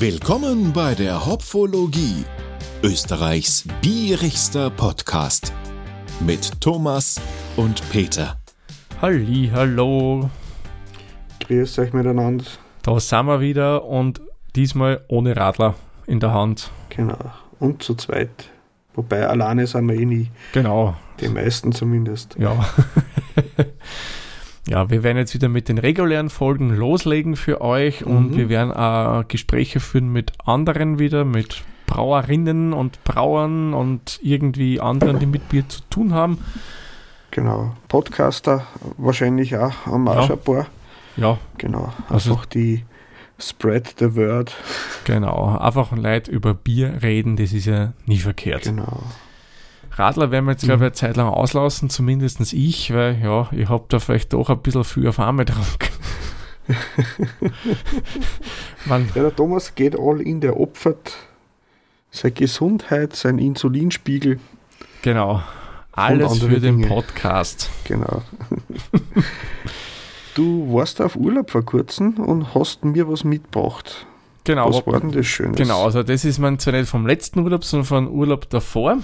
Willkommen bei der Hopfologie, Österreichs bierigster Podcast mit Thomas und Peter. Halli, hallo. Grüß euch miteinander. Da sind wir wieder und diesmal ohne Radler in der Hand. Genau. Und zu zweit. Wobei alleine sind wir eh nie. Genau. Die meisten zumindest. Ja. ja, wir werden jetzt wieder mit den regulären Folgen loslegen für euch und Mhm. wir werden auch Gespräche führen mit anderen wieder, mit Brauerinnen und Brauern und irgendwie anderen, die mit Bier zu tun haben. Genau. Podcaster wahrscheinlich auch, haben wir Ja. ein paar. Ja, Genau. Also- Einfach die Spread the Word. genau. Einfach Leute über Bier reden, das ist ja nie verkehrt. Genau. Radler werden wir jetzt, glaube ich, eine Zeit lang auslassen, zumindest ich, weil ja, ich habe da vielleicht doch ein bisschen viel auf einmal getrunken. Man, Ja, der Thomas geht all in, der opfert seine Gesundheit, sein Insulinspiegel. genau. Alles für den Dinge. Podcast. Genau. du warst auf Urlaub vor kurzem und hast mir was mitgebracht. Genau. was war denn das Schönes? Genau, also das ist mein zwar nicht vom letzten Urlaub, sondern vom Urlaub davor.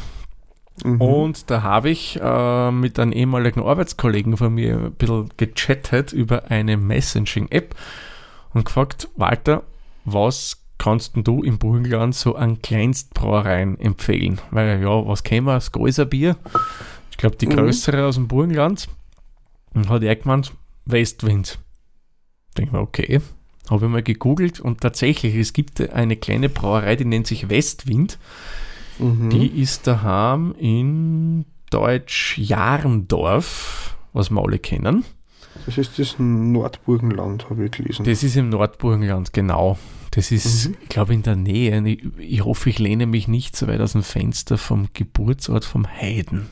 Mhm. Und da habe ich äh, mit einem ehemaligen Arbeitskollegen von mir ein bisschen gechattet über eine Messaging-App und gefragt, Walter, was kannst du im Burgenland so an Kleinstbrauereien empfehlen? Weil ja, was kennen wir? Das Gäuser Bier. Ich glaube, die Mhm. größere aus dem Burgenland. Und hat er gemeint, Westwind. Denke mir, okay. Habe ich mal gegoogelt und tatsächlich, es gibt eine kleine Brauerei, die nennt sich Westwind. Mhm. Die ist daheim in Deutsch-Jarendorf, was wir alle kennen. Das ist das Nordburgenland, habe ich gelesen. Das ist im Nordburgenland, genau. Das ist, Mhm. ich glaube, in der Nähe. Ich, ich hoffe, ich lehne mich nicht so weit aus dem Fenster vom Geburtsort vom Heiden.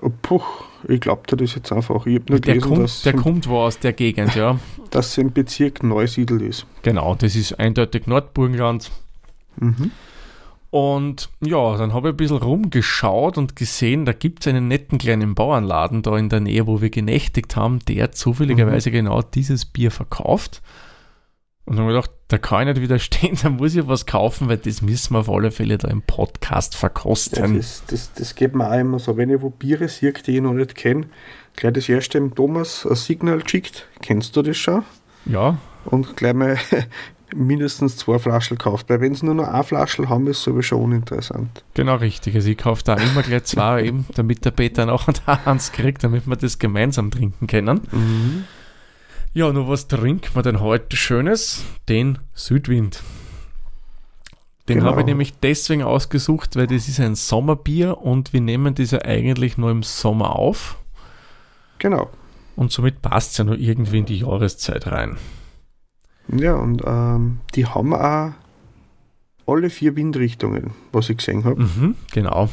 Oh, Puh, ich glaube das jetzt einfach. Ich habe nur Der, gelesen, kommt, dass, der kommt wo aus der Gegend, ja. dass es im Bezirk Neusiedl ist. Genau, das ist eindeutig Nordburgenland. Mhm. Und ja, dann habe ich ein bisschen rumgeschaut und gesehen, da gibt es einen netten kleinen Bauernladen da in der Nähe, wo wir genächtigt haben, der zufälligerweise genau dieses Bier verkauft. Und dann habe ich gedacht, da kann ich nicht widerstehen, da muss ich was kaufen, weil das müssen wir auf alle Fälle da im Podcast verkosten. das, das, das geht mir auch immer so. Wenn ich wo Biere sehe, die ich noch nicht kenne, gleich das erste dem Thomas ein Signal geschickt. Kennst du das schon? Ja, Und gleich mal mindestens zwei Flaschen gekauft. Weil wenn sie nur noch eine Flasche haben, ist es aber schon uninteressant. genau richtig. Also ich kaufe da immer gleich zwei eben, damit der Peter nachher da eins kriegt, damit wir das gemeinsam trinken können. Mhm. Ja, nur was trinken wir denn heute Schönes? Den Südwind. Den Genau. habe ich nämlich deswegen ausgesucht, weil das ist ein Sommerbier und wir nehmen das ja eigentlich nur im Sommer auf Genau. und somit passt es ja nur irgendwie in die Jahreszeit rein. Ja, und ähm, die haben auch alle vier Windrichtungen, was ich gesehen habe. Mhm, genau,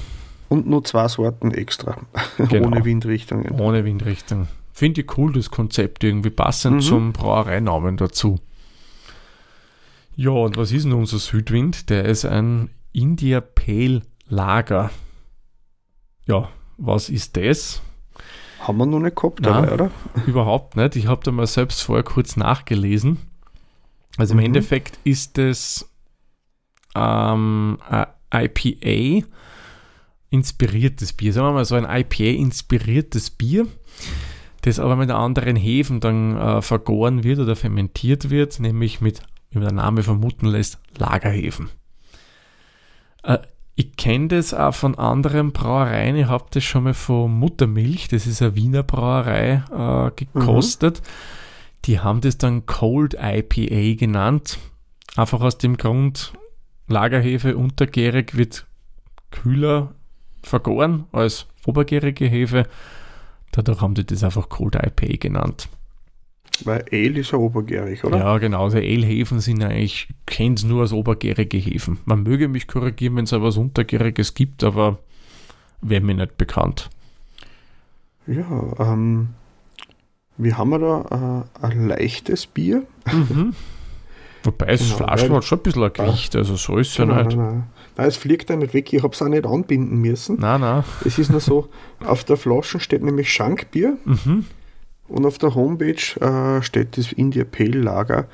Und nur zwei Sorten extra. Genau. Ohne Windrichtungen. ohne Windrichtung. Finde ich cool, das Konzept irgendwie passend Mhm. zum Brauereinamen dazu. Ja, und was ist denn unser Südwind? Der ist ein India Pale Lager. Ja, was ist das? Haben wir noch nicht gehabt, Nein. dabei, oder? Überhaupt nicht. Ich habe da mal selbst vorher kurz nachgelesen. Also im Mhm. Endeffekt ist es ähm, IPA inspiriertes Bier. Sagen wir mal so ein IPA inspiriertes Bier, das aber mit anderen Hefen dann äh, vergoren wird oder fermentiert wird, nämlich mit, wie der Name vermuten lässt, Lagerhefen. Äh, ich kenne das auch von anderen Brauereien. Ich habe das schon mal von Muttermilch, das ist eine Wiener Brauerei, äh, gekostet. Die haben das dann Cold IPA genannt. Einfach aus dem Grund, Lagerhefe untergärig wird kühler vergoren als obergärige Hefe. Dadurch haben die das einfach Cold IPA genannt. Weil Ale ist ja obergärig, oder? Ja, genau. Also Ale-Hefen sind eigentlich, ich kenne es nur als obergärige Hefen. Man möge mich korrigieren, wenn es auch was Untergäriges gibt, aber wäre mir nicht bekannt. Ja, ähm, wir haben da äh, ein leichtes Bier. Mhm. Wobei das Genau, Flaschen hat schon ein bisschen ein Gewicht, also so ist es ja nein, nicht. nein, nein. Nein, es fliegt ja nicht weg. Ich habe es auch nicht anbinden müssen. Nein, nein. Es ist nur so, auf der Flasche steht nämlich Schankbier Mhm. und auf der Homepage äh, steht das India Pale Lager.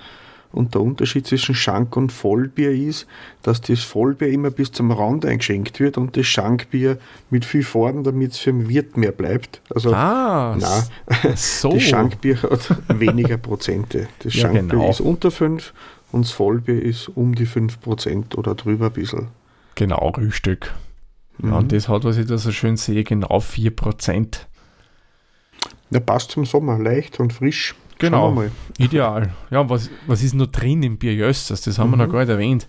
Und der Unterschied zwischen Schank- und Vollbier ist, dass das Vollbier immer bis zum Rand eingeschenkt wird und das Schankbier mit viel Farben, damit es für den Wirt mehr bleibt. Also, Ah, nein, so. das Schankbier hat weniger Prozente. Das Ja, Schankbier genau. ist unter 5 und das Vollbier ist um die 5% oder drüber ein bisschen. Genau, Rühstück. Ja, Mhm. und das hat, was ich da so schön sehe, genau 4%. Ja, passt zum Sommer, leicht und frisch. Genau. Wir. Ideal. Ja, was, was ist noch drin im Bier Jössers? Das haben wir Mhm. noch gar nicht erwähnt.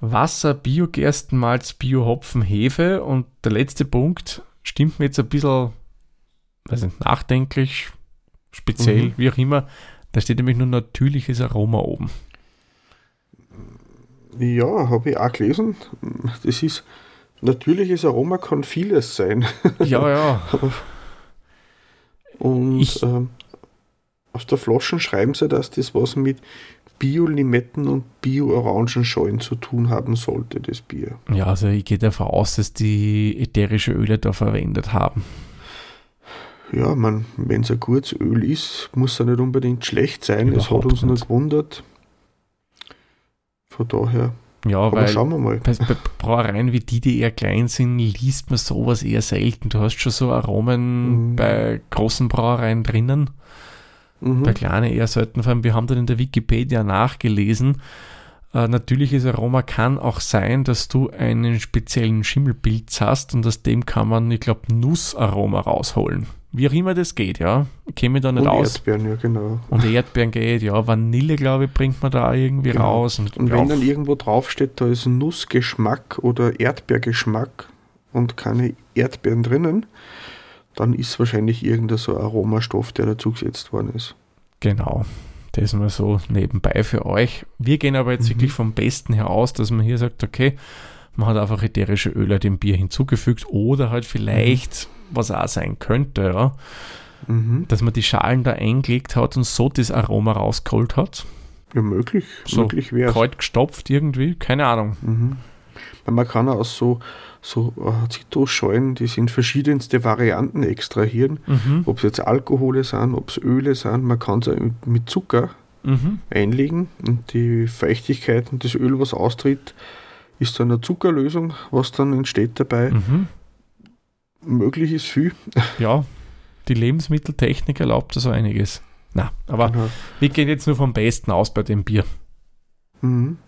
Wasser, Biogerstenmalz, Biohopfen, Hefe und der letzte Punkt stimmt mir jetzt ein bisschen weiß nicht, nachdenklich, speziell, Mhm. wie auch immer. Da steht nämlich nur natürliches Aroma oben. Ja, habe ich auch gelesen. Das ist natürliches Aroma kann vieles sein. Ja, ja. Und Ich- ähm, auf der Flasche schreiben sie, dass das was mit Bio-Limetten und Bio-Orangenschalen zu tun haben sollte, das Bier. Ja, also ich gehe davon aus, dass die ätherische Öle da verwendet haben. Ja, man, wenn es ein gutes Öl ist, muss er nicht unbedingt schlecht sein. es hat Überhaupt uns nur nicht. gewundert. Von daher, Ja, aber weil schauen wir mal. bei, bei Brauereien wie die, die eher klein sind, liest man sowas eher selten. Du hast schon so Aromen Mhm. bei großen Brauereien drinnen, Mhm. bei kleinen eher selten. Vor allem, wir haben dann in der Wikipedia nachgelesen. Äh, natürliches Aroma kann auch sein, dass du einen speziellen Schimmelpilz hast und aus dem kann man, ich glaube, Nussaroma rausholen. Wie auch immer das geht, ja. Ich kenne mich da nicht Und aus. Erdbeeren, ja genau. Und Erdbeeren geht, ja. Vanille, glaube ich, bringt man da irgendwie Genau. raus. Und, Und wenn dann irgendwo draufsteht, da ist Nussgeschmack oder Erdbeergeschmack und keine Erdbeeren drinnen, dann ist wahrscheinlich irgendein so Aromastoff, der dazugesetzt worden ist. Genau. Das mal so nebenbei für euch. Wir gehen aber jetzt Mhm. wirklich vom Besten her aus, dass man hier sagt, okay, man hat einfach ätherische Öle dem Bier hinzugefügt oder halt vielleicht, was auch sein könnte, ja, Mhm. dass man die Schalen da eingelegt hat und so das Aroma rausgeholt hat. Ja, möglich. So möglich wäre Kalt gestopft irgendwie, keine Ahnung. Mhm. Man kann aus so, so äh, Zitrusschalen, die sind verschiedenste Varianten extrahieren. Mhm. Ob es jetzt Alkohole sind, ob es Öle sind, man kann es mit Zucker Mhm. einlegen und die Feuchtigkeit und das Öl, was austritt, ist dann eine Zuckerlösung, was dann entsteht dabei. Mhm. Möglich ist viel. Ja, die Lebensmitteltechnik erlaubt da so einiges. Na, aber Genau. wir gehen jetzt nur vom Besten aus bei dem Bier. Mhm.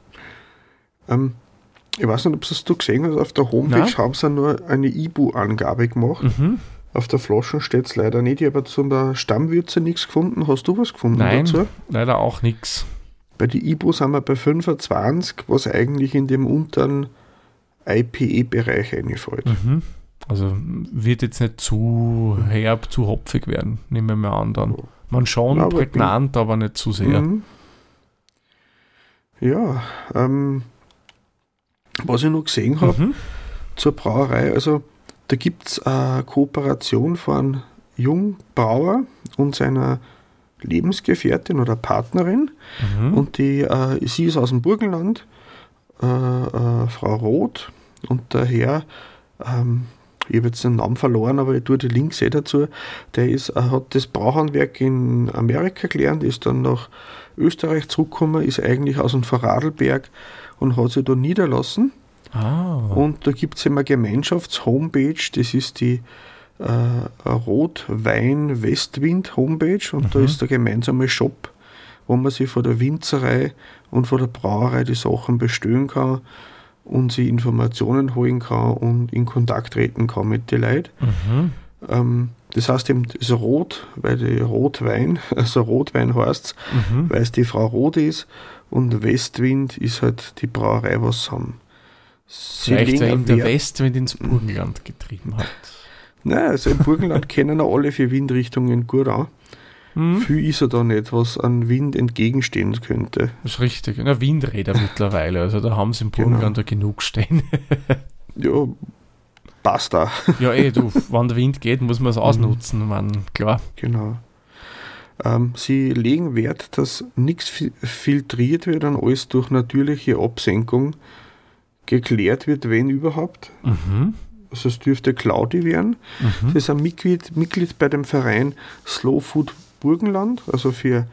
Ähm, ich weiß nicht, ob du es gesehen hast, auf der Homepage Nein. haben sie nur eine IBU-Angabe gemacht. Mhm. Auf der Flasche steht es leider nicht. Ich habe zu der Stammwürze nichts gefunden. Hast du was gefunden Nein. dazu? Leider auch nichts. Bei der IBU sind wir bei 25, was eigentlich in dem unteren IPE-Bereich einfällt. Mhm. Also wird jetzt nicht zu herb, zu hopfig werden, nehmen wir mal an dann. Man schon aber prägnant, aber nicht zu sehr. Mhm. Ja, ähm, was ich noch gesehen habe Mhm. zur Brauerei, also da gibt es eine Kooperation von Jungbrauer und seiner Lebensgefährtin oder Partnerin. Mhm. Und die, äh, sie ist aus dem Burgenland, äh, äh, Frau Roth, und der Herr, ähm, ich habe jetzt den Namen verloren, aber ich tue die Links eh dazu, der ist, äh, hat das Brauhandwerk in Amerika gelernt, ist dann nach Österreich zurückgekommen, ist eigentlich aus dem Vorarlberg und hat sich da niederlassen. Ah. Und da gibt es immer Gemeinschafts-Homepage, das ist die äh, Rotwein Westwind Homepage und da Mhm. ist der gemeinsame Shop, wo man sich von der Winzerei und von der Brauerei die Sachen bestellen kann und sich Informationen holen kann und in Kontakt treten kann mit den Leuten. Mhm. Ähm, das heißt eben, das ist Rot, weil die Rotwein, also Rotwein heißt Mhm. weil es die Frau Rot ist und Westwind ist halt die Brauerei, was sie haben. Vielleicht weil der Westwind ins Burgenland getrieben hat. Nein, also im Burgenland kennen alle vier Windrichtungen gut an. Mhm. Viel ist er da nicht, was an Wind entgegenstehen könnte. Das ist richtig. Na, Windräder mittlerweile. Also da haben sie im Genau. Burgenland ja genug stehen. Ja, passt da. ja, eh, du, wenn der Wind geht, muss man es ausnutzen. Man, klar. Genau. Ähm, sie legen Wert, dass nichts fi- filtriert wird und alles durch natürliche Absenkung geklärt wird, wenn überhaupt. Mhm. Also es dürfte cloudy werden. Mhm. Sie ist ein Mitglied, Mitglied bei dem Verein Slow Food Burgenland, also für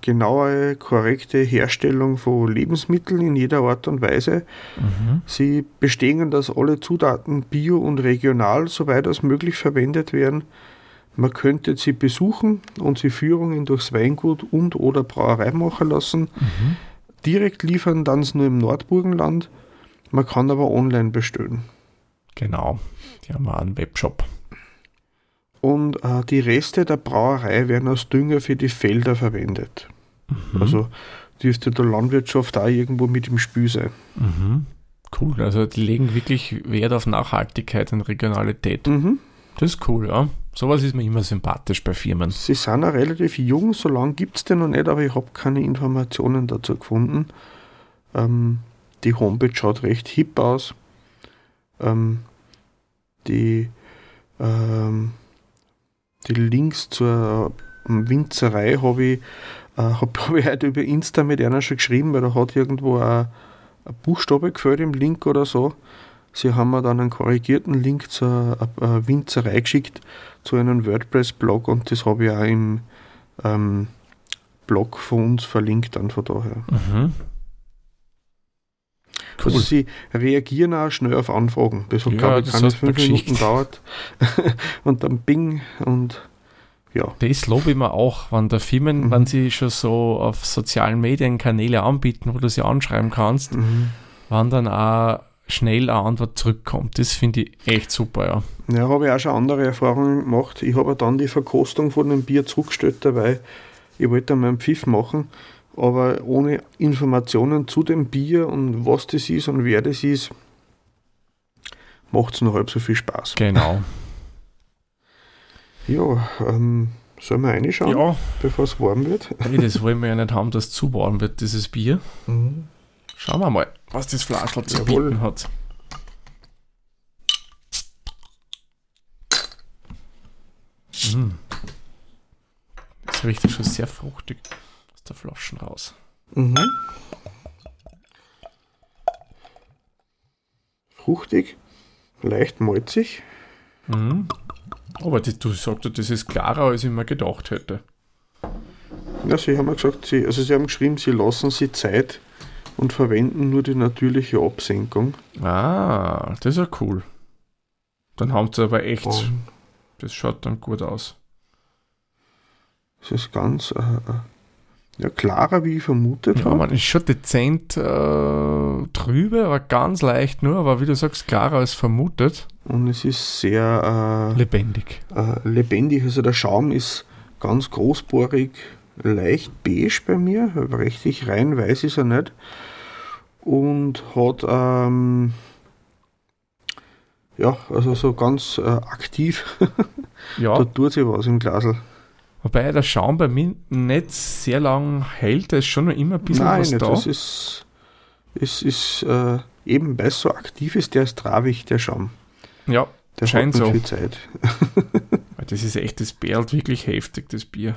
genaue, korrekte Herstellung von Lebensmitteln in jeder Art und Weise. Mhm. Sie bestätigen, dass alle Zutaten bio und regional, soweit als möglich, verwendet werden. Man könnte sie besuchen und sie Führungen durchs Weingut und oder Brauerei machen lassen. Mhm. Direkt liefern dann es nur im Nordburgenland. Man kann aber online bestellen. Genau. Die haben auch einen Webshop. Und äh, die Reste der Brauerei werden als Dünger für die Felder verwendet. Mhm. Also dürfte der Landwirtschaft auch irgendwo mit im Spiel sein. Mhm. Cool. Also die legen wirklich Wert auf Nachhaltigkeit und Regionalität. Mhm. Das ist cool, ja. Sowas ist mir immer sympathisch bei Firmen. Sie sind auch relativ jung, so lange gibt es den noch nicht, aber ich habe keine Informationen dazu gefunden. Ähm, die Homepage schaut recht hip aus. Ähm, die, ähm, die Links zur ähm, Winzerei habe ich, äh, hab, hab ich heute über Insta mit einer schon geschrieben, weil da hat irgendwo ein, ein Buchstabe gefällt im Link oder so. Sie haben mir dann einen korrigierten Link zur äh, äh, Winzerei geschickt, zu einem WordPress-Blog und das habe ich auch im ähm, Blog von uns verlinkt dann von daher. Mhm. Also Cool. sie reagieren auch schnell auf Anfragen. Das hat, Ja, glaube ich, keine fünf Minuten geschickt. dauert. und dann Bing und ja. Das lobe ich mir auch, wenn der Firmen, Mhm. wenn sie schon so auf sozialen Medienkanäle anbieten, wo du sie anschreiben kannst, Mhm. wann dann auch schnell eine Antwort zurückkommt. Das finde ich echt super, ja. Ja, habe ich auch schon andere Erfahrungen gemacht. Ich habe dann die Verkostung von dem Bier zurückgestellt dabei. Ich wollte einmal einen Pfiff machen, aber ohne Informationen zu dem Bier und was das ist und wer das ist, macht es noch halb so viel Spaß. Genau. Ja, ähm, sollen wir reinschauen, Ja, bevor es warm wird? nee, das wollen wir ja nicht haben, dass es zu warm wird, dieses Bier. Schauen wir mal, was das Flaschel zu Jawohl. bieten hat. Mm. Das riecht schon sehr fruchtig der Flaschen raus. Mhm. Fruchtig, leicht malzig. Mhm. Aber die, du sagst, das ist klarer, als ich mir gedacht hätte. Ja, sie haben ja gesagt, sie, also sie haben geschrieben, sie lassen sie Zeit und verwenden nur die natürliche Absenkung. Ah, das ist ja cool. Dann haben sie aber echt, Und das schaut dann gut aus. es ist ganz äh, äh, ja, klarer, wie ich vermutet Ja, habe. man ist schon dezent äh, trübe, aber ganz leicht nur, aber wie du sagst, klarer als vermutet. Und es ist sehr Lebendig. äh, äh, lebendig. Also der Schaum ist ganz großbohrig, leicht beige bei mir. Richtig rein weiß ist er nicht. Und hat ähm, ja, also so ganz äh, aktiv. Ja, da tut sich was im Glasl. Wobei der Schaum bei mir nicht sehr lang hält, da ist schon noch immer ein bisschen Nein, was nicht. da. Das ist, es ist äh, eben weil es so aktiv ist, der ist tragig, der Schaum. Ja, Der Scheint so. viel Zeit. das ist echt, das bärlt wirklich heftig, das Bier.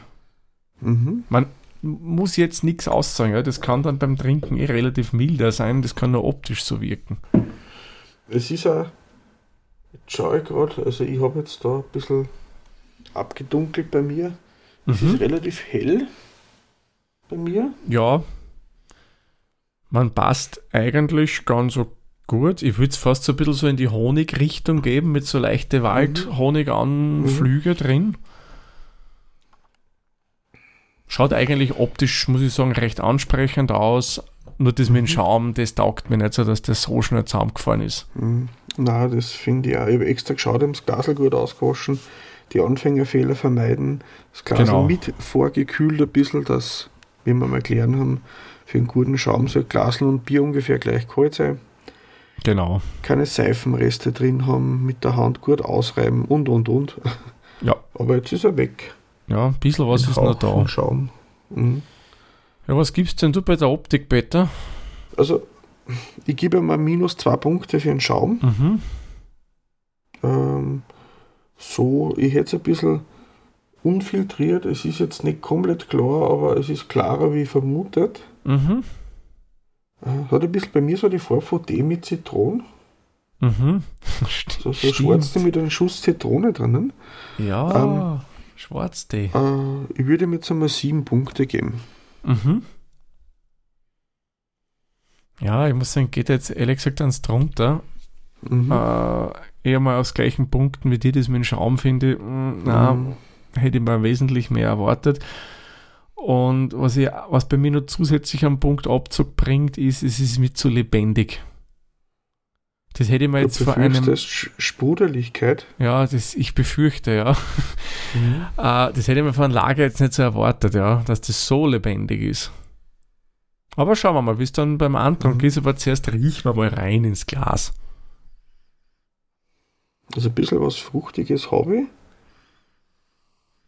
Mhm. Man muss jetzt nichts aussagen, ja? das kann dann beim Trinken eh relativ milder sein, das kann nur optisch so wirken. Es ist auch, jetzt schaue ich gerade, also ich habe jetzt da ein bisschen abgedunkelt bei mir. Es Mhm. ist relativ hell bei mir. Ja, man passt eigentlich ganz so gut. Ich würde es fast so ein bisschen so in die Honigrichtung geben, mit so leichte Waldhoniganflüge drin. Schaut eigentlich optisch, muss ich sagen, recht ansprechend aus. Nur das mit dem Schaum, das taugt mir nicht so, dass das so schnell zusammengefallen ist. Mhm. Na, das finde ich auch. Ich habe extra geschaut, ich habe das Glasl gut ausgewaschen, die Anfängerfehler vermeiden, das Glas Genau. mit vorgekühlt ein bisschen, dass, wie wir mal erklären haben, für einen guten Schaum soll Glasl und Bier ungefähr gleich kalt sein. Genau. keine Seifenreste drin haben, mit der Hand gut ausreiben und und und. Ja. Aber jetzt ist er weg. Ja, ein bisschen was Ein ist noch da. Schaum. Mhm. Ja, was gibst denn du bei der Optik, Peter? Also, ich gebe mal minus zwei Punkte für den Schaum. Mhm. Ähm, so, ich hätte es ein bisschen unfiltriert. Es ist jetzt nicht komplett klar, aber es ist klarer wie vermutet. Mhm. Äh, hat ein bisschen bei mir so die Farbe von Tee mit Zitronen. Mhm. So, so schwarz mit einem Schuss Zitrone drinnen. Ja, Schwarztee. Äh, ich würde ihm jetzt einmal sieben Punkte geben. Mhm. Ja, ich muss sagen, geht jetzt ehrlich gesagt ans drunter. Mhm. Äh, eher mal aus gleichen Punkten wie dir das mit dem Schaum finde. mm, Na, Mhm. hätte ich mal wesentlich mehr erwartet. Und was, ich, was bei mir noch zusätzlich am Punkt Abzug bringt, ist, es ist mir zu lebendig. Das hätte ich mir Du jetzt vor einem. Sch- Sprudeligkeit. Ja, das, ich befürchte, ja. Äh, das hätte ich mir von einem Lager jetzt nicht so erwartet, ja, dass das so lebendig ist. Aber schauen wir mal, wie es dann beim Antrunk Mhm. ist, aber zuerst riechen wir mal rein ins Glas. Also ein bisschen was Fruchtiges habe ich.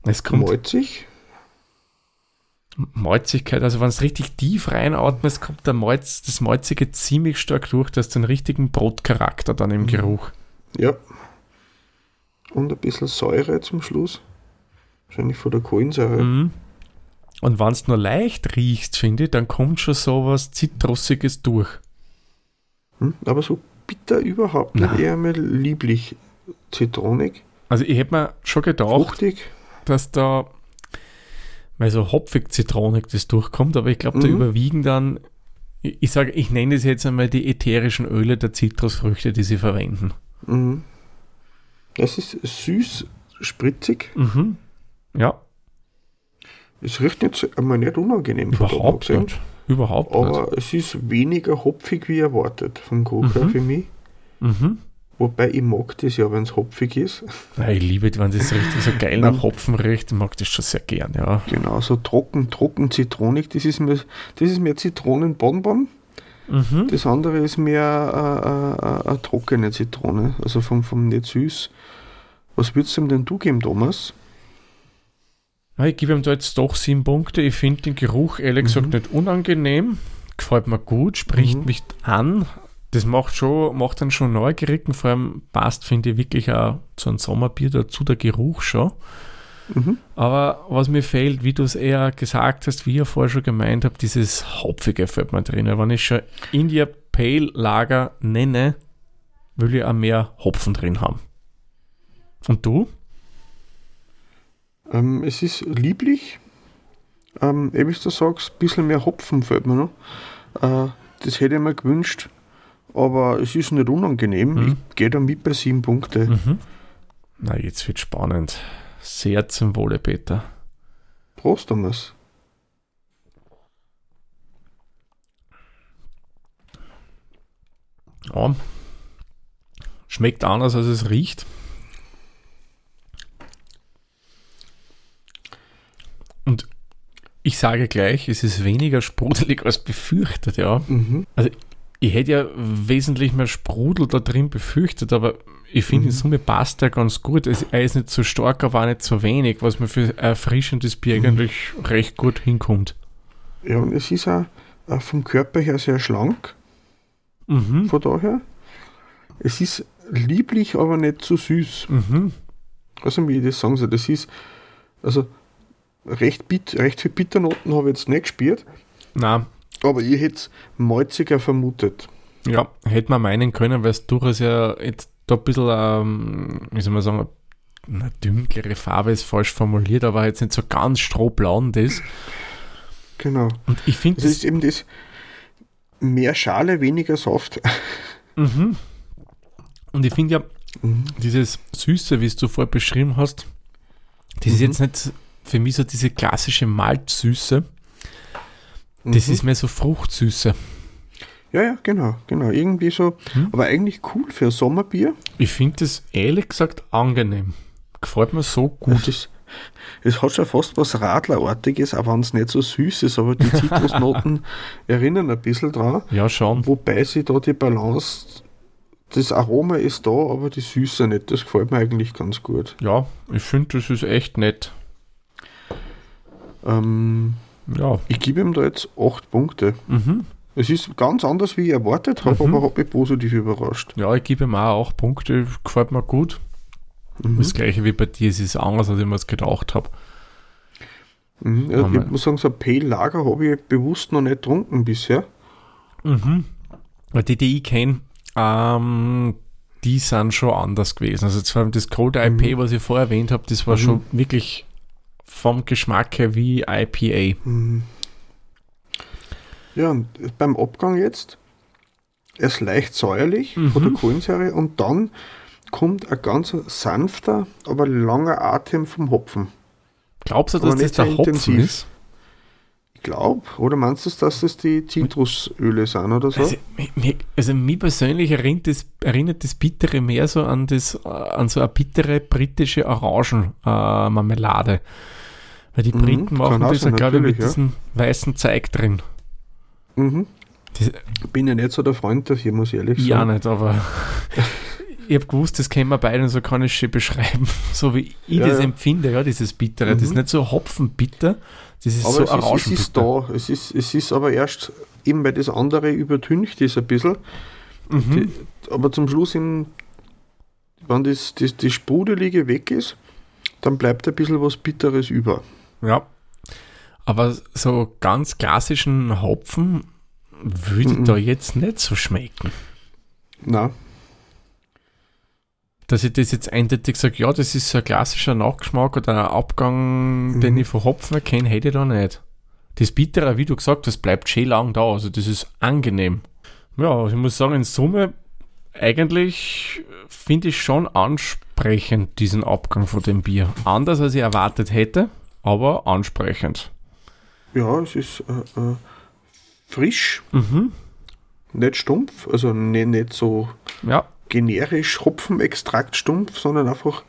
Es kommt Malzig. Malzigkeit, also wenn es richtig tief reinatmest, kommt der Malz, das Malzige ziemlich stark durch, du einen richtigen Brotcharakter dann im Mhm. Geruch. Ja. Und ein bisschen Säure zum Schluss. Wahrscheinlich von der Kohlensäure. Mhm. Und wenn es nur leicht riechst, finde ich, dann kommt schon sowas Zitrussiges durch. Hm? Aber so bitter überhaupt nicht. Nein. Eher mal lieblich. Zitronig. Also ich hätte mir schon gedacht, Fruchtig. dass da weil so hopfig zitronig das durchkommt, aber ich glaube, da Mhm. überwiegen dann, ich, ich sage, ich nenne es jetzt einmal die ätherischen Öle der Zitrusfrüchte, die sie verwenden. Mhm. Das ist süß, spritzig. Mhm. Ja, Es riecht nicht so, einmal nicht unangenehm da überhaupt nicht. Überhaupt nicht. Aber es ist weniger hopfig wie erwartet vom Geruch Mhm. für mich. Mhm. Wobei ich mag das ja, wenn es hopfig ist. Ja, ich liebe, wenn das richtig so geil nach. Hopfen riecht. Ich mag das schon sehr gern, ja. Genau, so trocken, trocken, zitronig. Das ist mir, das ist mehr Zitronenbonbon. Mhm. Das andere ist mehr äh, äh, eine trockene Zitrone, also vom, vom nicht süß. Was würdest du ihm denn du geben, Thomas? Ich gebe ihm da jetzt doch sieben Punkte. Ich finde den Geruch ehrlich gesagt Mhm. nicht unangenehm. Gefällt mir gut, spricht Mhm. mich an. Das macht schon, macht dann schon neugierig und vor allem passt, finde ich, wirklich auch zu einem Sommerbier dazu, der Geruch schon. Mhm. Aber was mir fehlt, wie du es eher gesagt hast, wie ich ja vorher schon gemeint habe, dieses Hopfige fällt mir drin. Wenn ich schon India Pale Lager nenne, will ich auch mehr Hopfen drin haben. Und du? Ähm, es ist lieblich. Ähm, eh, wie du sagst, ein bisschen mehr Hopfen fällt mir noch. Äh, das hätte ich mir gewünscht. Aber es ist nicht unangenehm. Mhm. Ich gehe da mit bei sieben Punkte. Mhm. Na, jetzt wird spannend. Sehr zum Wohle, Peter. Prost, Thomas. Ja. Schmeckt anders, als es riecht. Und ich sage gleich, es ist weniger sprudelig als befürchtet, ja. Mhm. Ich hätte ja wesentlich mehr Sprudel da drin befürchtet, aber ich finde, in Mhm. Summe passt er ganz gut. Es, er ist nicht so stark, aber auch nicht so wenig, was mir für ein erfrischendes Bier Mhm. eigentlich recht gut hinkommt. Ja, und es ist auch äh, vom Körper her sehr schlank. Mhm. Von daher. Es ist lieblich, aber nicht zu süß. Mhm. Also, wie ich das sagen soll, das ist. Also, recht, bit, recht viel Bitternoten habe ich jetzt nicht gespürt. Na, Aber ich hätte es malziger vermutet. Ja, hätte man meinen können, weil es durchaus ja jetzt da ein bisschen, ähm, wie soll man sagen, eine dunklere Farbe ist falsch formuliert, aber jetzt nicht so ganz strohblond ist. Genau. Und ich finde Das ist eben das mehr Schale, weniger Saft. mhm. Und ich finde ja, Mhm. dieses Süße, wie es du vorher beschrieben hast, das ist Mhm. jetzt nicht für mich so diese klassische Malzsüße, das Mhm. ist mehr so Fruchtsüße. Ja, ja, genau, genau. Irgendwie so, Mhm. aber eigentlich cool für ein Sommerbier. Ich finde das ehrlich gesagt angenehm. Gefällt mir so gut. Es, ist, es hat schon fast was Radlerartiges, auch wenn es nicht so süß ist, aber die Zitrusnoten erinnern ein bisschen dran. Ja, schon. Wobei sie da die Balance, das Aroma ist da, aber die Süße nicht. Das gefällt mir eigentlich ganz gut. Ja, ich finde, das ist echt nett. Ähm, Ja. ich gebe ihm da jetzt 8 Punkte. Mhm. Es ist ganz anders, wie ich erwartet habe, Mhm. aber habe mich positiv überrascht. Ja, ich gebe ihm auch acht Punkte, gefällt mir gut. Mhm. Das gleiche wie bei dir, es ist anders, als ich mir es gedacht habe. Mhm. Ja, ich muss sagen, so ein Pale Lager habe ich bewusst noch nicht getrunken bisher. Mhm. Die, die ich kenne, ähm, die sind schon anders gewesen. Also zwar das Cold IP, Mhm. was ich vorher erwähnt habe, das war Mhm. schon wirklich vom Geschmack her wie IPA. Mhm. Ja, und beim Abgang jetzt, er ist leicht säuerlich Mhm. von der Kohlensäure und dann kommt ein ganz sanfter, aber langer Atem vom Hopfen. Glaubst du, dass das der Hopfen intensiv. ist? Glaube, oder meinst du, dass das die Zitrusöle sind oder so? Also, also mich persönlich erinnert das, erinnert das Bittere mehr so an, das, an so eine bittere britische Orangenmarmelade. Äh. Weil die Mhm, Briten kann machen das ja, sein, glaube ich, mit ja. diesem weißen Zeig drin. mhm. Das, Bin ja nicht so der Freund dafür, muss ich ehrlich sagen. nicht, aber ich habe gewusst, das kennen wir beide und so kann ich es schon beschreiben. So wie ich Ja, das ja. empfinde, ja, dieses Bittere. Das ist Mhm. nicht so hopfenbitter, das ist Aber so es, ist, es ist da. Es ist, es ist aber erst, eben weil das andere übertüncht ist ein bisschen. Mhm. Die, aber zum Schluss, im, wenn das, das, das Sprudelige weg ist, dann bleibt ein bisschen was Bitteres über. Ja. Aber so ganz klassischen Hopfen würde Mhm. da jetzt nicht so schmecken. Na, Dass ich das jetzt eindeutig sage, ja, das ist so ein klassischer Nachgeschmack oder ein Abgang, den Mhm. ich von Hopfen erkenne, hätte ich da nicht. Das Bittere, wie du gesagt hast, bleibt schön lang da. Also das ist angenehm. Ja, ich muss sagen, in Summe eigentlich finde ich schon ansprechend diesen Abgang von dem Bier. Anders als ich erwartet hätte, aber ansprechend. ja, es ist äh, äh, frisch, Mhm. nicht stumpf, also nicht, nicht so Ja, generisch Hopfenextrakt stumpf, sondern einfach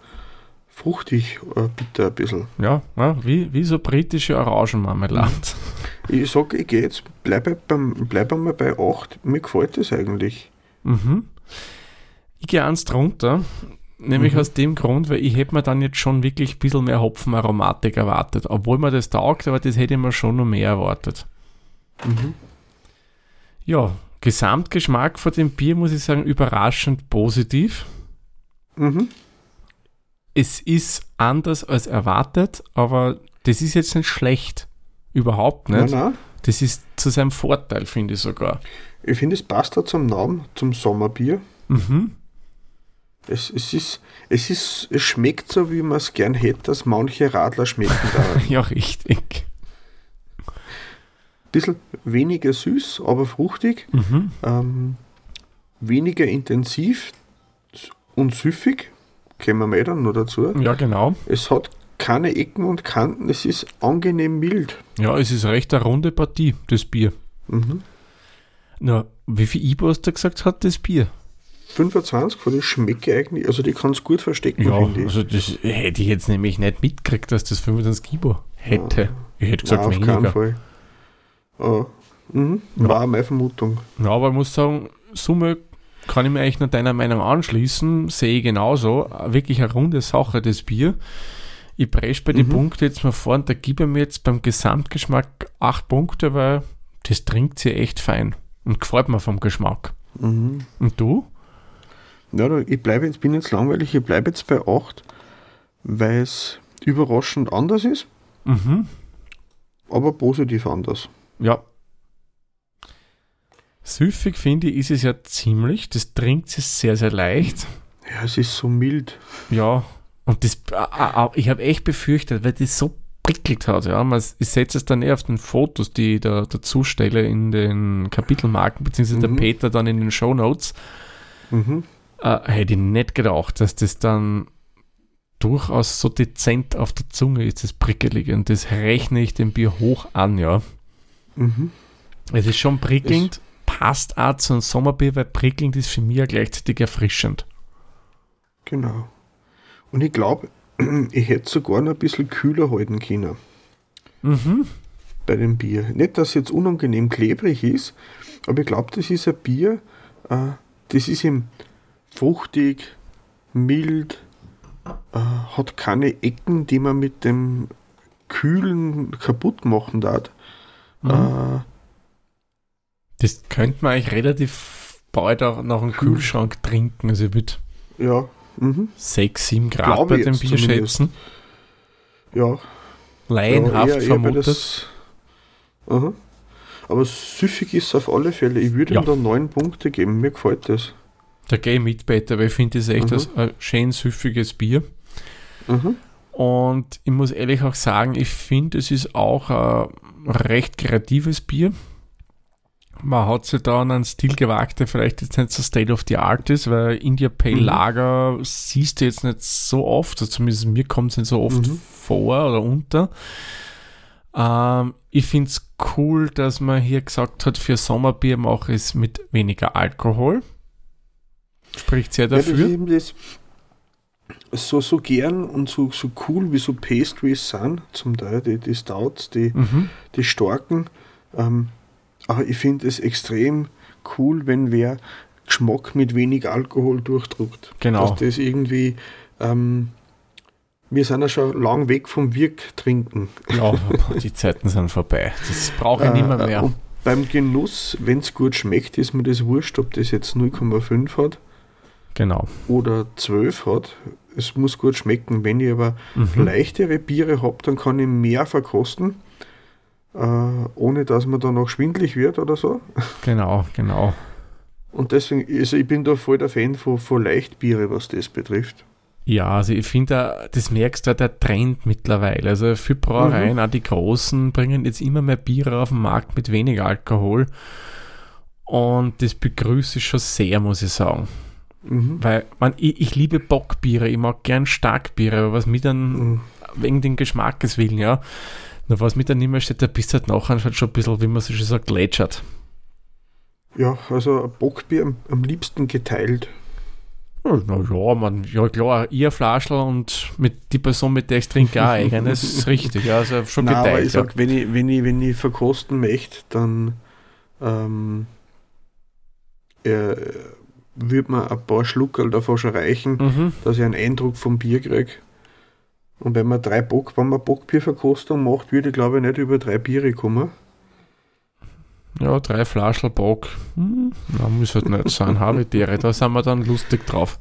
fruchtig, äh, bitter ein bisschen. Ja, ja wie, wie so britische Orangenmarmelade. Ich sag, ich gehe jetzt, bleibe beim, bleib einmal bei 8. Mir gefällt das eigentlich. Mhm. Ich gehe eins drunter, nämlich Mhm. aus dem Grund, weil ich hätte mir dann jetzt schon wirklich ein bisschen mehr Hopfenaromatik erwartet. Obwohl mir das taugt, aber das hätte ich mir schon noch mehr erwartet. Mhm. Ja, Gesamtgeschmack von dem Bier muss ich sagen, überraschend positiv. Mhm. Es ist anders als erwartet, aber das ist jetzt nicht schlecht. Überhaupt Nein, nicht. nein. Das ist zu seinem Vorteil, finde ich sogar. Ich finde, es passt da zum Namen, zum Sommerbier. Mhm. Es, es, ist, es, ist, es schmeckt so, wie man es gern hätte, dass manche Radler schmecken. Ja, richtig. bisschen weniger süß, aber fruchtig. Mhm. Ähm, weniger intensiv und süffig. Kommen wir dann noch dazu. Ja, genau. Es hat keine Ecken und Kanten, es ist angenehm mild. Ja, es ist recht eine runde Partie, das Bier. Mhm. Na, wie viel IBU hast du gesagt hat das Bier? 25, von das schmecke eigentlich, also die kann es gut verstecken, Ja, finde ich. also das hätte ich jetzt nämlich nicht mitgekriegt, dass das 25 IBU hätte. Ich hätte gesagt Nein, auf keinen weniger. Fall. Ah, mhm. Ja. War meine Vermutung. Ja, aber ich muss sagen, Summe kann ich mir eigentlich nur deiner Meinung anschließen, sehe ich genauso. Wirklich eine runde Sache, das Bier. Ich presche bei den Mhm. Punkten jetzt mal vor und da gebe ich mir jetzt beim Gesamtgeschmack 8 Punkte, weil das trinkt sie echt fein und gefällt mir vom Geschmack. Mhm. Und du? Ja, ich bleibe jetzt, bin jetzt langweilig, ich bleibe jetzt bei 8, weil es überraschend anders ist, Mhm. aber positiv anders. Ja. Süffig finde ich, ist es ja ziemlich. Das trinkt sie sehr, sehr leicht. Ja, es ist so mild. Ja. Und das, ah, ah, ah, ich habe echt befürchtet, weil das so prickelt hat. Ja. Man, ich setze es dann eher auf den Fotos, die ich da dazu stelle in den Kapitelmarken, beziehungsweise der Mhm. Peter dann in den Shownotes. Mhm. Äh, hätte ich nicht gedacht, dass das dann durchaus so dezent auf der Zunge ist, das Prickelige. Und das rechne ich dem Bier hoch an, ja. Mhm. Es ist schon prickelnd, passt auch zu einem Sommerbier, weil prickelnd ist für mich ja gleichzeitig erfrischend. Genau. Und ich glaube, ich hätte sogar noch ein bisschen kühler halten können Mhm. bei dem Bier. Nicht, dass es jetzt unangenehm klebrig ist, aber ich glaube, das ist ein Bier, äh, das ist ihm fruchtig, mild, äh, hat keine Ecken, die man mit dem Kühlen kaputt machen darf. Mhm. Äh, Das könnte man eigentlich relativ bald auch nach dem Kühlschrank trinken. Also ich würde ja, mhm. 6, 7 Grad Glaube bei ich dem jetzt Bier zumindest. schätzen. ja, Laienhaft ja, eher, eher vermutet. das. Aber süffig ist es auf alle Fälle. Ich würde Ja. ihm da neun Punkte geben. Mir gefällt das. Da gehe ich mit, Peter, weil ich finde das echt Mhm. ein, ein schön süffiges Bier. Mhm. Und ich muss ehrlich auch sagen, ich finde, es ist auch ein recht kreatives Bier. man hat sich da an einen Stil gewagt, der vielleicht jetzt nicht so State of the Art ist, weil India Pale Mhm. Lager siehst du jetzt nicht so oft, also zumindest mir kommt es nicht so oft Mhm. vor oder unter. Ähm, ich finde es cool, dass man hier gesagt hat, für Sommerbier mache ich es mit weniger Alkohol. Spricht sehr Ja, dafür. eben das so, so gern und so, so cool wie so Pastries sind, zum Teil die, die Stouts, die, Mhm. die starken. Ähm, aber ich finde es extrem cool, wenn wer Geschmack mit wenig Alkohol durchdruckt. Genau. Dass das irgendwie, ähm, wir sind ja schon lang weg vom Wirk trinken. Ja, die Zeiten sind vorbei. Das brauche ich nicht mehr. Äh, mehr. Und beim Genuss, wenn es gut schmeckt, ist mir das wurscht, ob das jetzt 0,5 hat Genau. oder 12 hat. Es muss gut schmecken. Wenn ich aber Mhm. leichtere Biere habe, dann kann ich mehr verkosten, äh, ohne dass man dann auch schwindlig wird oder so. Genau, genau. Und deswegen, also ich bin da voll der Fan von, von Leichtbiere, was das betrifft. Ja, also ich finde, das merkst du, der Trend mittlerweile. Also viele Brauereien, auch die großen, bringen jetzt immer mehr Biere auf den Markt mit wenig Alkohol. Und das begrüße ich schon sehr, muss ich sagen. Mhm. Weil man, ich, ich liebe Bockbiere, ich mag gern Starkbiere, aber was mir dann Mhm. wegen den Geschmackes willen, ja. Nur was mir dann immer steht, da bist du halt nachher halt schon ein bisschen, wie man so schön sagt, glätschert. Ja, also Bockbier am, am liebsten geteilt. Ja, na ja, man, ja klar, ihr Flaschel und mit die Person, mit der ich trinke, auch eigenes, ist richtig, ja, also schon Nein, aber geteilt. ich ja. sag, wenn ich, wenn ich, wenn ich verkosten möchte, dann ähm, äh, würde mir ein paar Schluckerl davon schon reichen, Mhm. dass ich einen Eindruck vom Bier kriege. Und wenn man drei Bock, wenn man Bockbierverkostung macht, würde ich glaube ich nicht über drei Biere kommen. Ja, drei Flaschel Bock. Hm, na, muss halt nicht sein, Habitäre, da sind wir dann lustig drauf.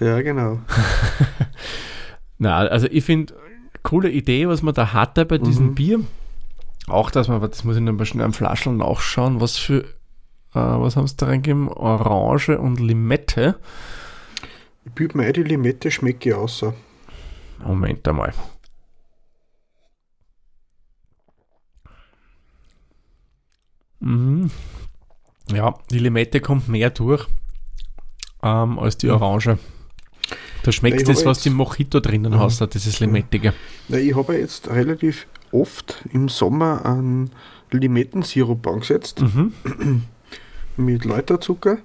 Ja, genau. Na, also ich finde, coole Idee, was man da hatte bei diesem Mhm. Bier. Auch, dass man, das muss ich noch mal schnell am Flaschel nachschauen, was für, äh, was haben sie da reingegeben? Orange und Limette. Ich büte mir ein, die Limette schmecke ich außer. Moment einmal. Mhm. Ja, die Limette kommt mehr durch ähm, als die Orange. Da schmeckt Ich das, was jetzt- im Mojito drinnen Mhm. hast, das ist Limettige. Na, ich habe jetzt relativ oft im Sommer einen Limettensirup angesetzt Mhm. mit Läuterzucker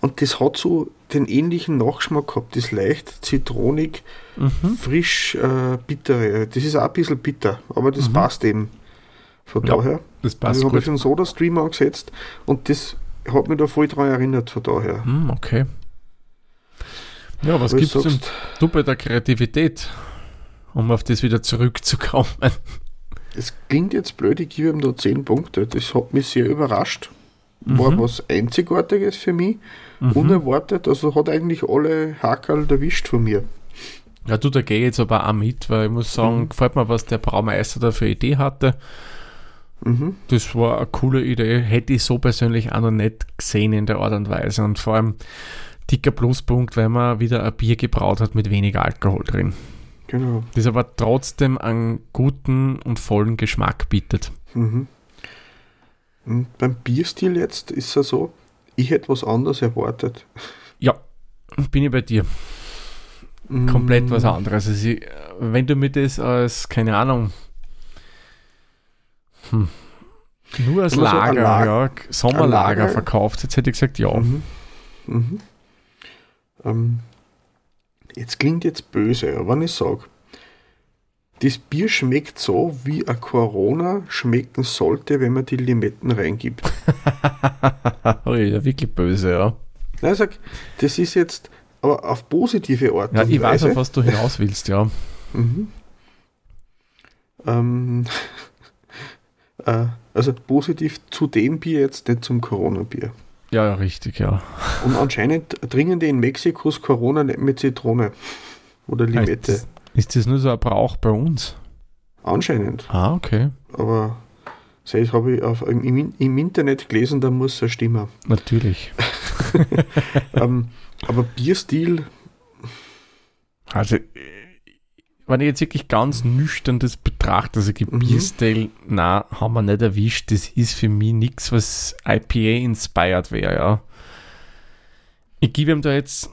und das hat so den ähnlichen Nachgeschmack gehabt. Das ist leicht zitronig, Mhm. frisch, äh, bittere. Das ist auch ein bisschen bitter, aber das Mhm. passt eben. Von Ja, daher. Das Also passt ich habe für den Soda-Stream angesetzt und das hat mich da voll dran erinnert von daher. Hm, okay. Ja, was gibt es denn du bei der Kreativität, um auf das wieder zurückzukommen? Es klingt jetzt blöd, ich gebe ihm da 10 Punkte. Das hat mich sehr überrascht. War Mhm. was Einzigartiges für mich. Mhm. Unerwartet. Also hat eigentlich alle Hakerl erwischt von mir. Ja, du, da gehe ich jetzt aber auch mit, weil ich muss sagen, Mhm. gefällt mir, was der Braumeister da für eine Idee hatte. Mhm. Das war eine coole Idee, hätte ich so persönlich auch noch nicht gesehen in der Art und Weise. Und vor allem dicker Pluspunkt, weil man wieder ein Bier gebraut hat mit wenig Alkohol drin. Genau. Das aber trotzdem einen guten und vollen Geschmack bietet. Mhm. Und beim Bierstil jetzt ist es so, ich hätte was anderes erwartet. Ja, bin ich bei dir. Komplett Mhm. was anderes. Also wenn du mir das als, keine Ahnung, hm, nur als Wenn man so Lager, Lag- ja, Sommerlager Lager- verkauft, jetzt hätte ich gesagt, ja. Mhm. Mhm. Ähm, jetzt klingt jetzt böse, aber wenn ich sage, das Bier schmeckt so, wie ein Corona schmecken sollte, wenn man die Limetten reingibt. ja, wirklich böse, ja. Nein, sag, das ist jetzt aber auf positive Art Ja, ich weiß, auf was du hinaus willst, ja. Mhm. Ähm, äh, also positiv zu dem Bier jetzt, nicht zum Corona-Bier. Ja, ja, richtig, ja. Und anscheinend trinken die in Mexikos Corona nicht mit Zitrone oder Limette. Ist, ist das nur so ein Brauch bei uns? Anscheinend. Ah, okay. Aber das habe ich auf, im, im Internet gelesen, da muss es ja stimmen. Natürlich. ähm, aber Bierstil, Also, äh, wenn ich jetzt wirklich ganz nüchtern das betrachte, also mhm. na, haben wir nicht erwischt. Das ist für mich nichts, was IPA inspired wäre, ja. Ich gebe ihm da jetzt,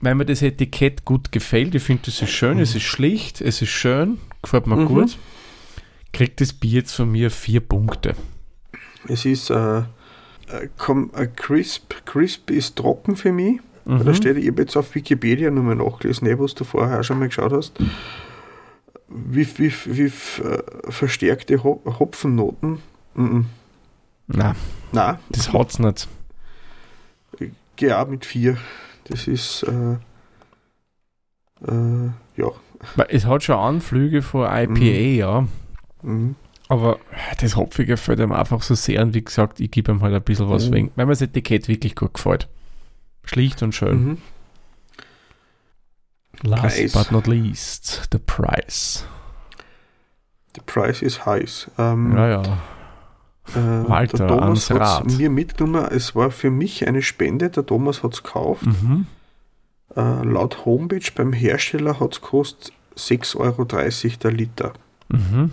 weil mir das Etikett gut gefällt, ich finde, das ist schön, mhm. es ist schlicht, es ist schön, gefällt mir mhm. gut, kriegt das Bier jetzt von mir vier Punkte. Es ist äh, komm, äh, crisp, crisp ist trocken für mich. Mhm. Da steht, ich habe jetzt auf Wikipedia nochmal nachgelesen, eh, was du vorher auch schon mal geschaut hast. Wie, wie, wie äh, verstärkte Hopfennoten? Mhm. Nein. Nein. Das hat es nicht. Ich gehe auch mit vier. Das ist, äh, äh, ja. Es hat schon Anflüge von IPA, mhm. ja. Mhm. Aber das Hopfige fällt ihm einfach so sehr und wie gesagt, ich gebe ihm halt ein bisschen was, mhm. wegen, weil mir das Etikett wirklich gut gefällt. Schlicht und schön. Mhm. Last Preis. but not least, the price. The price is heiß. Ähm, ja, ja. Äh, Walter, der Thomas hat mir mitgenommen, es war für mich eine Spende, der Thomas hat es gekauft. Mhm. Äh, laut Homepage beim Hersteller hat es gekostet 6,30 Euro der Liter. Mhm.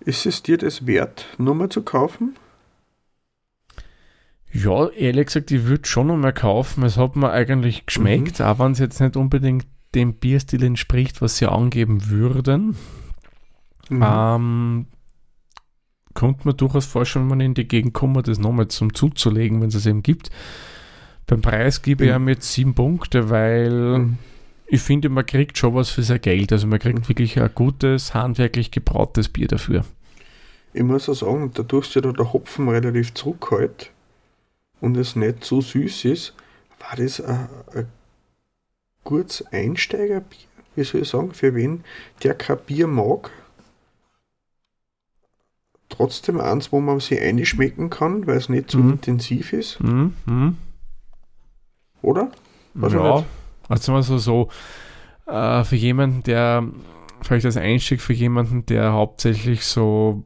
Ist es dir das wert, Nummer zu kaufen? Ja, ehrlich gesagt, ich würde schon noch mal kaufen. Es hat mir eigentlich geschmeckt, mhm. auch wenn es jetzt nicht unbedingt dem Bierstil entspricht, was sie angeben würden. Mhm. Ähm, könnte man durchaus vorstellen, wenn man in die Gegend kommt, das nochmal zum zuzulegen, wenn es es eben gibt. Beim Preis gebe ich ihm jetzt sieben Punkte, weil mhm. ich finde, man kriegt schon was für sein Geld. Also man kriegt mhm. wirklich ein gutes, handwerklich gebrautes Bier dafür. Ich muss auch sagen, dadurch, dass ja der Hopfen relativ zurückhält, und es nicht so süß ist, war das ein, ein gutes Einsteigerbier, wie soll ich sagen, für wen der kein Bier mag. Trotzdem eins, wo man sich einschmecken kann, weil es nicht so mhm. intensiv ist. Mhm. Mhm. Oder? Was ja, also mal so, so äh, für jemanden, der vielleicht als Einstieg für jemanden, der hauptsächlich so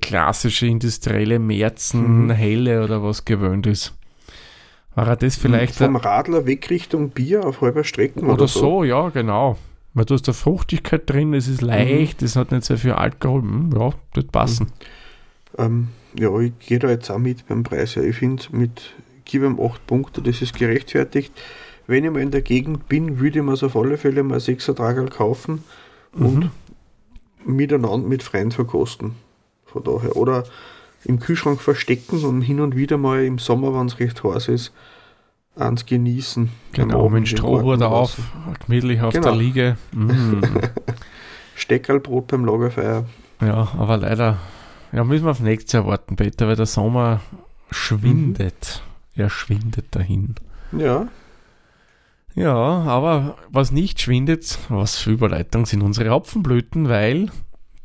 klassische industrielle Märzen, mhm. helle oder was gewöhnt ist. War er das vielleicht. Vom Radler weg Richtung Bier auf halber Strecke oder, oder so? so? ja, genau. Weil du hast da Fruchtigkeit drin, es ist leicht, mhm. es hat nicht sehr viel Alkohol. Hm, ja, das passen. Mhm. Ähm, ja, ich gehe da jetzt auch mit beim Preis. Ja. Ich finde, mit gebe ihm 8 Punkte, das ist gerechtfertigt. Wenn ich mal in der Gegend bin, würde ich mir auf alle Fälle mal 6 Ertragel kaufen und mhm. miteinander mit Freunden verkosten. Von daher. Oder im Kühlschrank verstecken und hin und wieder mal im Sommer, wenn es recht heiß ist, eins genießen. Genau, mit Strohhut auf, gemütlich auf genau. der Liege. Mm. Steckerlbrot beim Lagerfeuer. Ja, aber leider ja, müssen wir auf nächstes Jahr warten, Peter, weil der Sommer schwindet. Mhm. Er schwindet dahin. Ja. Ja, aber was nicht schwindet, was für Überleitung sind unsere Hopfenblüten, weil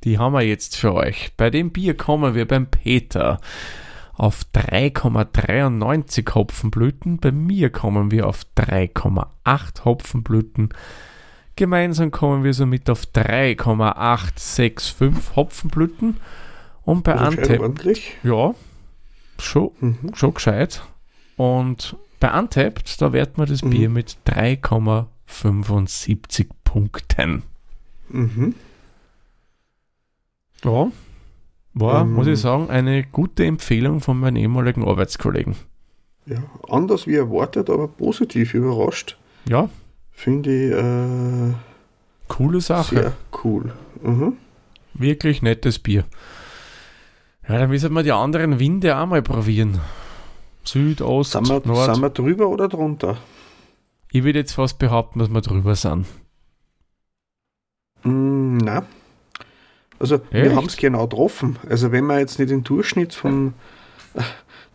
die haben wir jetzt für euch. Bei dem Bier kommen wir beim Peter auf 3,93 Hopfenblüten. Bei mir kommen wir auf 3,8 Hopfenblüten. Gemeinsam kommen wir somit auf 3,865 Hopfenblüten. Und bei Untapped. Ja, schon, mhm. schon gescheit. Und bei Untapped, da werten wir das mhm. Bier mit 3,75 Punkten. Mhm. Ja, war, ähm, muss ich sagen, eine gute Empfehlung von meinen ehemaligen Arbeitskollegen. Ja, anders wie erwartet, aber positiv überrascht. Ja. Finde ich. Äh, Coole Sache. Sehr cool. Mhm. Wirklich nettes Bier. Ja, dann müssen wir die anderen Winde auch mal probieren. Süd, Ost, sind wir, Nord. Sind wir drüber oder drunter? Ich würde jetzt fast behaupten, dass wir drüber sind. Mm, na, also Echt? wir haben es genau getroffen. Also wenn man jetzt nicht den Durchschnitt von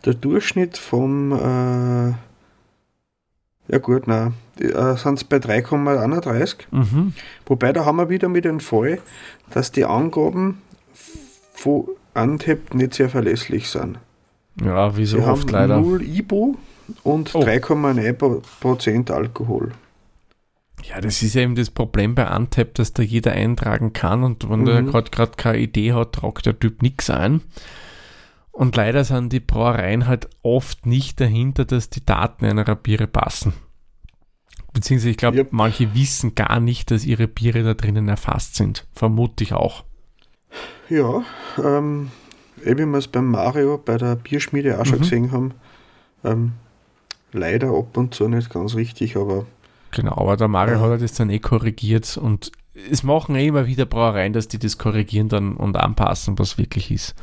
der Durchschnitt vom äh, ja gut, nein, äh, sind es bei 3,31. Mhm. Wobei da haben wir wieder mit dem Fall, dass die Angaben von Untapped nicht sehr verlässlich sind. Ja, wie so Sie oft haben leider. 0 IBU und oh. 3,9% Alkohol. Ja, das ist ja eben das Problem bei Untap, dass da jeder eintragen kann und wenn mhm. der gerade keine Idee hat, tragt der Typ nichts ein. Und leider sind die Brauereien halt oft nicht dahinter, dass die Daten einer Biere passen. Beziehungsweise ich glaube, Ja. manche wissen gar nicht, dass ihre Biere da drinnen erfasst sind. Vermute ich auch. Ja, ähm, eh, wie wir es beim Mario bei der Bierschmiede auch schon Mhm. gesehen haben, ähm, leider ab und zu nicht ganz richtig, aber Genau, aber der Mario Ja. hat das dann eh korrigiert und es machen eh immer wieder Brauereien, dass die das korrigieren dann und anpassen, was wirklich ist.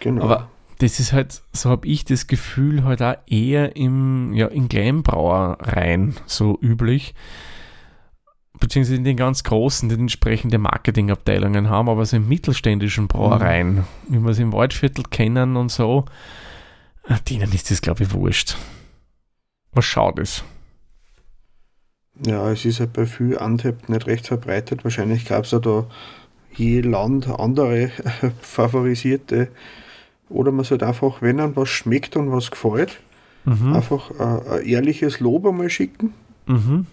genau. Aber das ist halt, so habe ich das Gefühl, halt auch eher im, ja, in Kleinbrauereien so üblich. Beziehungsweise in den ganz großen, die entsprechende Marketingabteilungen haben, aber so in mittelständischen Brauereien, wie wir es im Waldviertel kennen und so, äh, denen ist das, glaube ich, wurscht. Was schaut es? Ja, es ist halt bei viel Untapped nicht recht verbreitet. Wahrscheinlich gab es ja da je Land andere favorisierte. Oder man sollte einfach, wenn einem was schmeckt und was gefällt, Mhm. einfach äh, ein ehrliches Lob einmal schicken Mhm.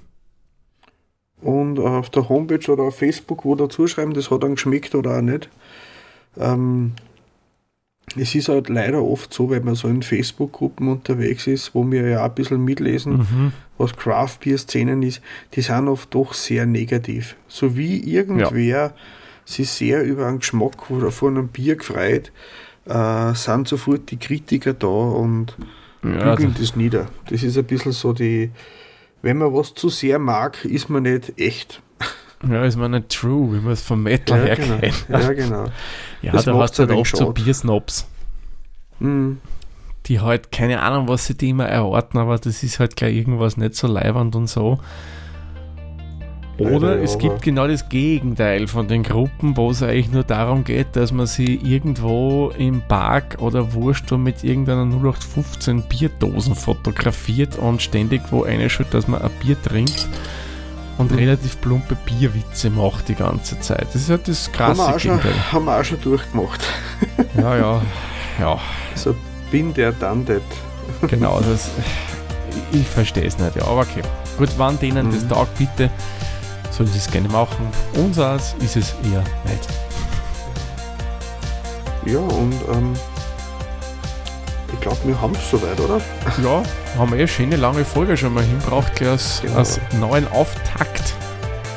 Und auf der Homepage oder auf Facebook wo dazu schreiben, das hat einem geschmeckt oder auch nicht. Ähm, es ist halt leider oft so, wenn man so in Facebook-Gruppen unterwegs ist, wo wir ja auch ein bisschen mitlesen, Mhm. was Craft Beer Szenen ist, die sind oft doch sehr negativ. So wie irgendwer sich sehr über einen Geschmack oder von einem Bier gefreut, äh, sind sofort die Kritiker da und Ja, bügeln das nieder. Das ist ein bisschen so die, wenn man was zu sehr mag, ist man nicht echt. ja, ist man nicht true, wie man es vom Metal her genau. kennt. Ja, genau. Ja, Das da hast du halt ein oft so. Biersnobs, Mhm. die halt keine Ahnung, was sie die immer erwarten, aber das ist halt gleich irgendwas nicht so leibernd und so. Oder es gibt genau das Gegenteil von den Gruppen, wo es eigentlich nur darum geht, dass man sie irgendwo im Park oder Wurscht mit irgendeiner 0815 Bierdosen fotografiert und ständig wo reinschaut, dass man ein Bier trinkt und Mhm. relativ plumpe Bierwitze macht die ganze Zeit. Das ist halt das Haben, krasse auch schon, Gegenteil. haben wir auch schon durchgemacht. Ja, ja, ja. So bin der dann das. Genau, das, ich verstehe es nicht, ja, aber okay. Gut, wann denen das Mhm. taugt, bitte, sollen sie es gerne machen. Uns als ist es eher nicht. Ja, und ähm, ich glaube, wir haben es soweit, oder? Ja, haben wir eh eine schöne lange Folge schon mal hinbraucht, gleich als, Genau. als neuen Auftakt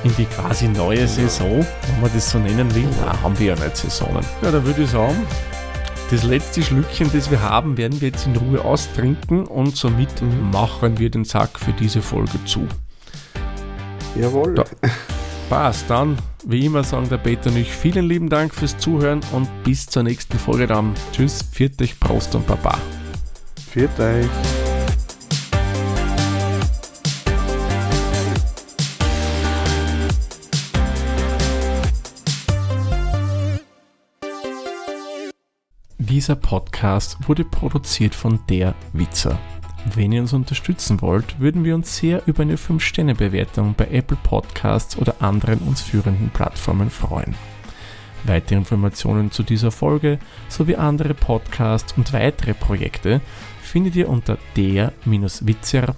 in die quasi neue Saison, wenn man das so nennen will. Na, haben wir ja nicht Saisonen. Ja, da würde ich sagen, das letzte Schlückchen, das wir haben, werden wir jetzt in Ruhe austrinken und somit Mhm. machen wir den Sack für diese Folge zu. Jawohl. Ja. Passt, dann wie immer sagen der Peter und ich vielen lieben Dank fürs Zuhören und bis zur nächsten Folge dann. Tschüss, pfiat euch, Prost und Baba. Viert euch. Dieser Podcast wurde produziert von der Witzer. Wenn ihr uns unterstützen wollt, würden wir uns sehr über eine 5-Sterne-Bewertung bei Apple Podcasts oder anderen uns führenden Plattformen freuen. Weitere Informationen zu dieser Folge sowie andere Podcasts und weitere Projekte findet ihr unter der-witzer.at.